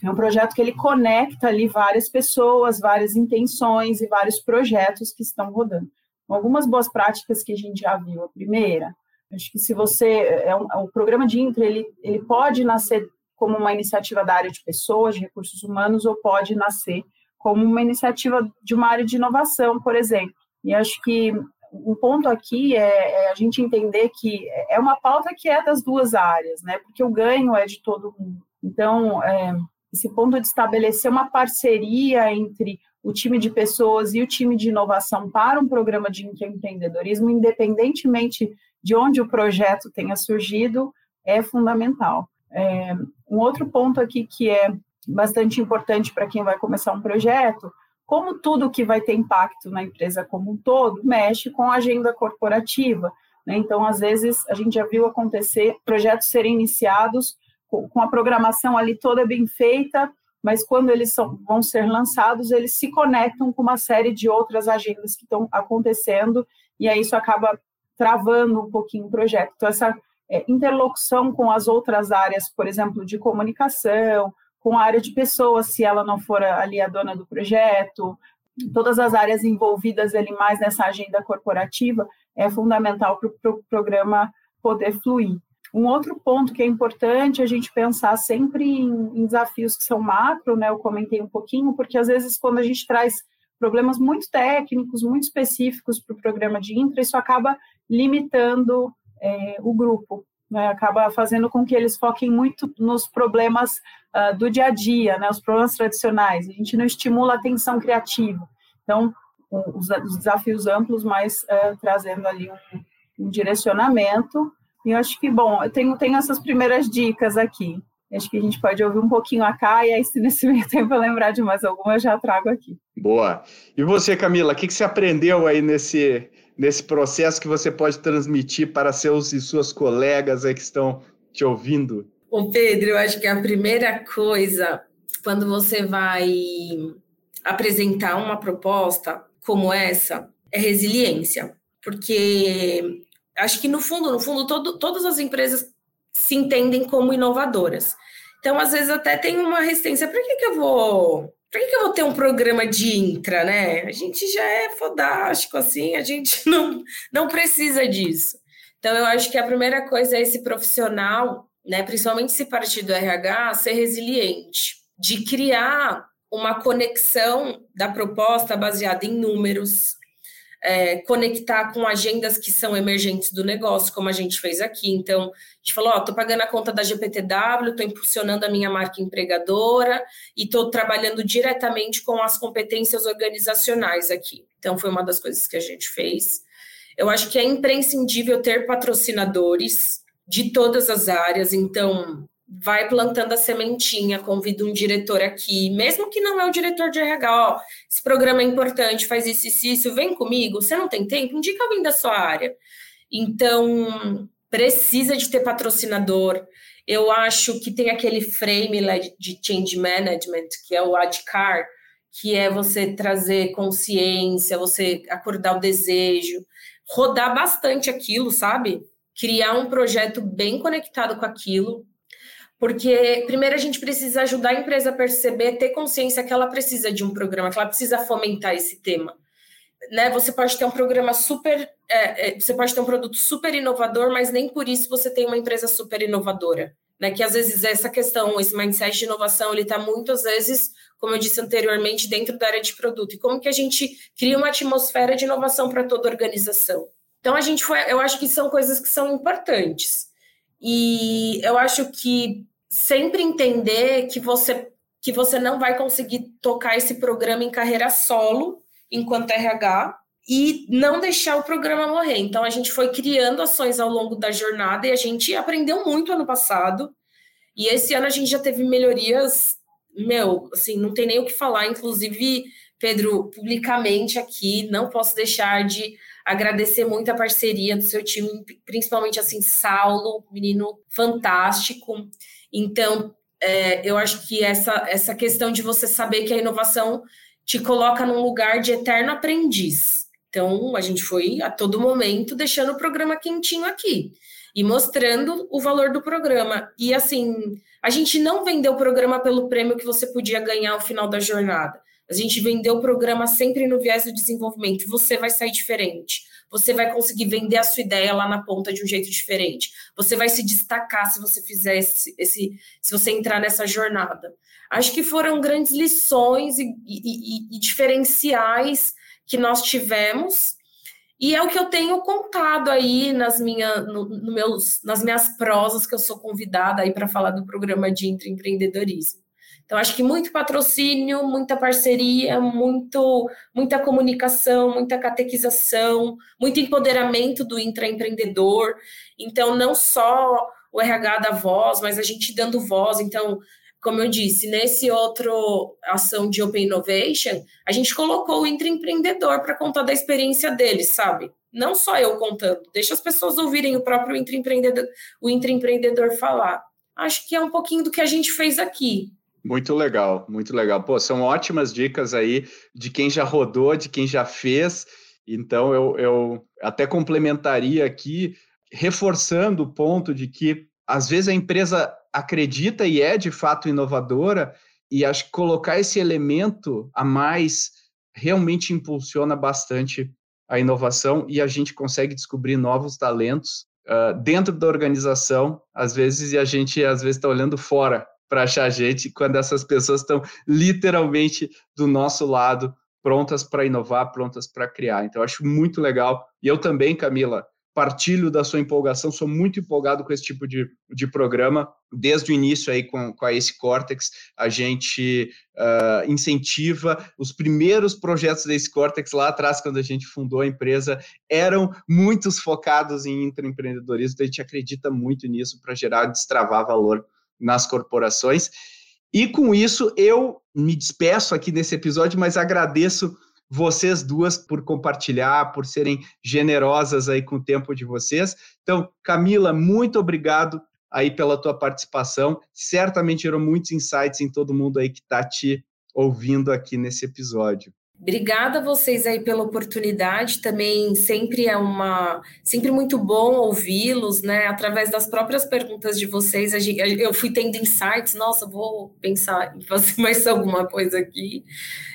É um projeto que ele conecta ali várias pessoas, várias intenções e vários projetos que estão rodando. Algumas boas práticas que a gente já viu. A primeira, acho que se você é um, é um programa de intra, ele, ele pode nascer como uma iniciativa da área de pessoas, de recursos humanos, ou pode nascer como uma iniciativa de uma área de inovação, por exemplo. E acho que um ponto aqui é, é, a gente entender que é uma pauta que é das duas áreas, né? Porque o ganho é de todo mundo. Então, é, esse ponto de estabelecer uma parceria entre o time de pessoas e o time de inovação para um programa de empreendedorismo, independentemente de onde o projeto tenha surgido, é fundamental. É, um outro ponto aqui que é bastante importante para quem vai começar um projeto como tudo que vai ter impacto na empresa como um todo mexe com a agenda corporativa. Né? Então, às vezes, a gente já viu acontecer projetos serem iniciados com, a programação ali toda bem feita, mas quando eles são, vão ser lançados, eles se conectam com uma série de outras agendas que estão acontecendo, e aí isso acaba travando um pouquinho o projeto. Então, essa é, interlocução com as outras áreas, por exemplo, de comunicação, com a área de pessoas, se ela não for ali a dona do projeto, todas as áreas envolvidas ali mais nessa agenda corporativa, é fundamental para o pro programa poder fluir. Um outro ponto que é importante a gente pensar sempre em, em, desafios que são macro, né? Eu comentei um pouquinho, porque às vezes quando a gente traz problemas muito técnicos, muito específicos para o programa de intra, isso acaba limitando é, o grupo né, acaba fazendo com que eles foquem muito nos problemas uh, do dia a dia, né, os problemas tradicionais. A gente não estimula a atenção criativa. Então, os, os desafios amplos, mas uh, trazendo ali um, um, direcionamento. E eu acho que, bom, eu tenho, tenho essas primeiras dicas aqui. Acho que a gente pode ouvir um pouquinho a Cá, e se nesse meio tempo eu lembrar de mais alguma, eu já trago aqui. Boa. E você, Camila, o que, que você aprendeu aí nesse, nesse processo que você pode transmitir para seus e suas colegas aí que estão te ouvindo? Bom, Pedro, eu acho que a primeira coisa, quando você vai apresentar uma proposta como essa, é resiliência. Porque acho que no fundo, no fundo, todo, todas as empresas se entendem como inovadoras. Então, às vezes, até tem uma resistência. Por que, que eu vou por que, que, eu vou ter um programa de intra, né? A gente já é fodástico, assim, a gente não, não precisa disso. Então, eu acho que a primeira coisa é esse profissional, né, principalmente se partir do RH, ser resiliente, de criar uma conexão da proposta baseada em números, é, conectar com agendas que são emergentes do negócio, como a gente fez aqui. Então, a gente falou: estou pagando a conta da GPTW, estou impulsionando a minha marca empregadora e estou trabalhando diretamente com as competências organizacionais aqui. Então, foi uma das coisas que a gente fez. Eu acho que é imprescindível ter patrocinadores de todas as áreas. Então, vai plantando a sementinha, convida um diretor aqui, mesmo que não é o diretor de RH, ó, esse programa é importante, faz isso, isso, isso, vem comigo, você não tem tempo, indica alguém da sua área. Então, precisa de ter patrocinador. Eu acho que tem aquele frame de change management, que é o ADCAR, que é você trazer consciência, você acordar o desejo, rodar bastante aquilo, sabe? Criar um projeto bem conectado com aquilo, porque, primeiro, a gente precisa ajudar a empresa a perceber, ter consciência que ela precisa de um programa, que ela precisa fomentar esse tema. Né? Você pode ter um programa super. É, é, você pode ter um produto super inovador, mas nem por isso você tem uma empresa super inovadora. Né? Que às vezes essa questão, esse mindset de inovação, ele está muitas vezes, como eu disse anteriormente, dentro da área de produto. E como que a gente cria uma atmosfera de inovação para toda a organização? Então, a gente foi. Eu acho que são coisas que são importantes. E eu acho que sempre entender que você que você não vai conseguir tocar esse programa em carreira solo enquanto RH e não deixar o programa morrer. Então a gente foi criando ações ao longo da jornada e a gente aprendeu muito ano passado. E esse ano a gente já teve melhorias, meu, assim, não tem nem o que falar, inclusive Pedro, publicamente aqui, não posso deixar de agradecer muito a parceria do seu time, principalmente assim Saulo, menino fantástico. Então, é, eu acho que essa, essa questão de você saber que a inovação te coloca num lugar de eterno aprendiz. Então, a gente foi a todo momento deixando o programa quentinho aqui e mostrando o valor do programa. E assim, a gente não vendeu o programa pelo prêmio que você podia ganhar ao final da jornada. A gente vendeu o programa sempre no viés do desenvolvimento. Você vai sair diferente. Você vai conseguir vender a sua ideia lá na ponta de um jeito diferente. Você vai se destacar se você fizer esse, esse se você entrar nessa jornada. Acho que foram grandes lições e, e, e diferenciais que nós tivemos e é o que eu tenho contado aí nas, minha, no, no meus, nas minhas prosas que eu sou convidada aí para falar do programa de intraempreendedorismo. Então, acho que muito patrocínio, muita parceria, muito, muita comunicação, muita catequização, muito empoderamento do intraempreendedor. Então, não só o RH da voz, mas a gente dando voz. Então, como eu disse, nesse outro ação de Open Innovation, a gente colocou o intraempreendedor para contar da experiência dele, sabe? Não só eu contando, deixa as pessoas ouvirem o próprio intraempreendedor, o intraempreendedor falar. Acho que é um pouquinho do que a gente fez aqui. Muito legal, muito legal. Pô, são ótimas dicas aí de quem já rodou, de quem já fez. Então, eu, eu até complementaria aqui, reforçando o ponto de que, às vezes, a empresa acredita e é de fato inovadora, e acho que colocar esse elemento a mais realmente impulsiona bastante a inovação e a gente consegue descobrir novos talentos uh, dentro da organização, às vezes, e a gente às vezes está olhando fora para achar gente quando essas pessoas estão literalmente do nosso lado, prontas para inovar, prontas para criar. Então, acho muito legal. E eu também, Camila, partilho da sua empolgação, sou muito empolgado com esse tipo de, de programa. Desde o início aí com, com a Ace Cortex, a gente uh, incentiva os primeiros projetos da Ace Cortex lá atrás, quando a gente fundou a empresa, eram muitos focados em intraempreendedorismo, então a gente acredita muito nisso para gerar, destravar valor nas corporações. E com isso, eu me despeço aqui nesse episódio, mas agradeço vocês duas por compartilhar, por serem generosas aí com o tempo de vocês. Então, Camila, muito obrigado aí pela tua participação. Certamente gerou muitos insights em todo mundo aí que está te ouvindo aqui nesse episódio. Obrigada a vocês aí pela oportunidade. Também sempre é uma, sempre muito bom ouvi-los, né? Através das próprias perguntas de vocês, eu fui tendo insights. Nossa, vou pensar em fazer mais alguma coisa aqui.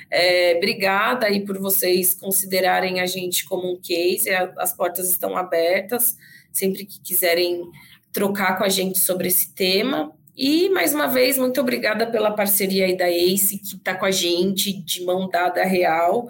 É, obrigada aí por vocês considerarem a gente como um case. As portas estão abertas sempre que quiserem trocar com a gente sobre esse tema. E, mais uma vez, muito obrigada pela parceria aí da ACE, que está com a gente, de mão dada real.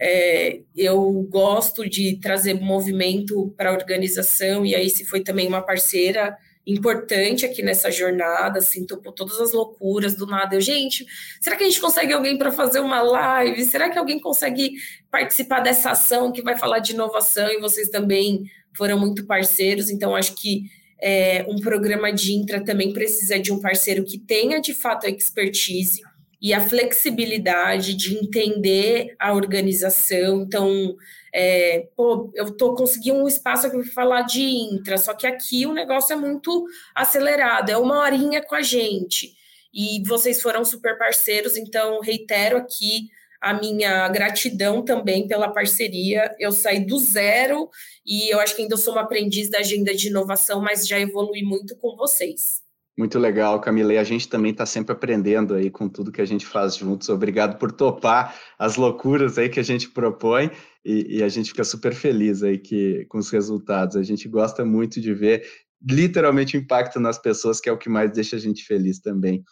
É, eu gosto de trazer movimento para a organização, e a ACE foi também uma parceira importante aqui nessa jornada, assim, topou todas as loucuras do nada. Eu, gente, será que a gente consegue alguém para fazer uma live? Será que alguém consegue participar dessa ação que vai falar de inovação? E vocês também foram muito parceiros, então acho que é, um programa de intra também precisa de um parceiro que tenha de fato a expertise e a flexibilidade de entender a organização. Então, é, pô, eu estou conseguindo um espaço aqui para falar de intra, só que aqui o negócio é muito acelerado, é uma horinha com a gente. E vocês foram super parceiros, então reitero aqui a minha gratidão também pela parceria. Eu saí do zero e eu acho que ainda sou uma aprendiz da agenda de inovação, mas já evolui muito com vocês. Muito legal, Camila. E a gente também está sempre aprendendo aí com tudo que a gente faz juntos. Obrigado por topar as loucuras aí que a gente propõe e, e a gente fica super feliz aí que, com os resultados. A gente gosta muito de ver literalmente o impacto nas pessoas, que é o que mais deixa a gente feliz também.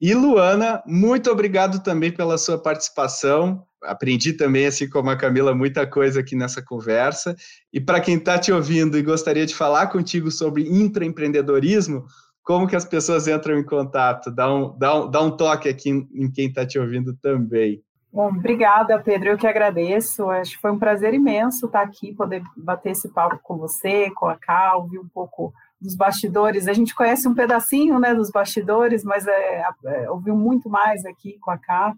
E Luana, muito obrigado também pela sua participação. Aprendi também, assim como a Camila, muita coisa aqui nessa conversa. E para quem está te ouvindo e gostaria de falar contigo sobre intraempreendedorismo, como que as pessoas entram em contato? Dá um, dá um, dá um toque aqui em, em quem está te ouvindo também. Bom, obrigada, Pedro. Eu que agradeço. Acho que foi um prazer imenso estar aqui, poder bater esse papo com você, com a ouvir um pouco dos bastidores. A gente conhece um pedacinho né, dos bastidores, mas é, é, ouviu muito mais aqui com a Cá.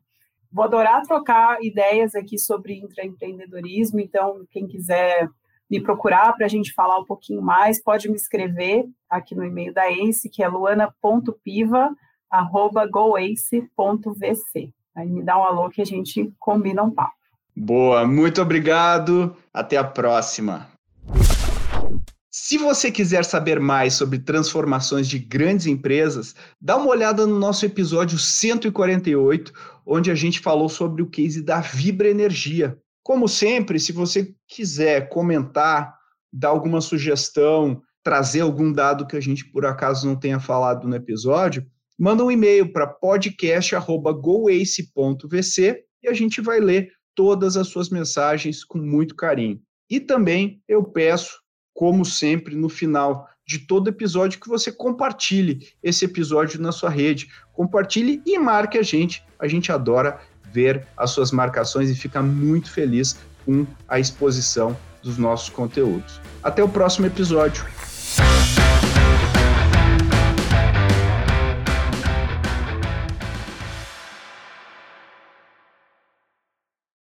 Vou adorar trocar ideias aqui sobre intraempreendedorismo, então quem quiser me procurar para a gente falar um pouquinho mais, pode me escrever aqui no e-mail da ACE, que é luana.piva.goace.vc. Aí me dá um alô que a gente combina um papo. Boa, muito obrigado. Até a próxima. Se você quiser saber mais sobre transformações de grandes empresas, dá uma olhada no nosso episódio 148, onde a gente falou sobre o case da Vibra Energia. Como sempre, se você quiser comentar, dar alguma sugestão, trazer algum dado que a gente por acaso não tenha falado no episódio, manda um e-mail para podcast@goace.vc e a gente vai ler todas as suas mensagens com muito carinho. E também eu peço como sempre, no final de todo episódio, que você compartilhe esse episódio na sua rede. Compartilhe e marque a gente. A gente adora ver as suas marcações e fica muito feliz com a exposição dos nossos conteúdos. Até o próximo episódio.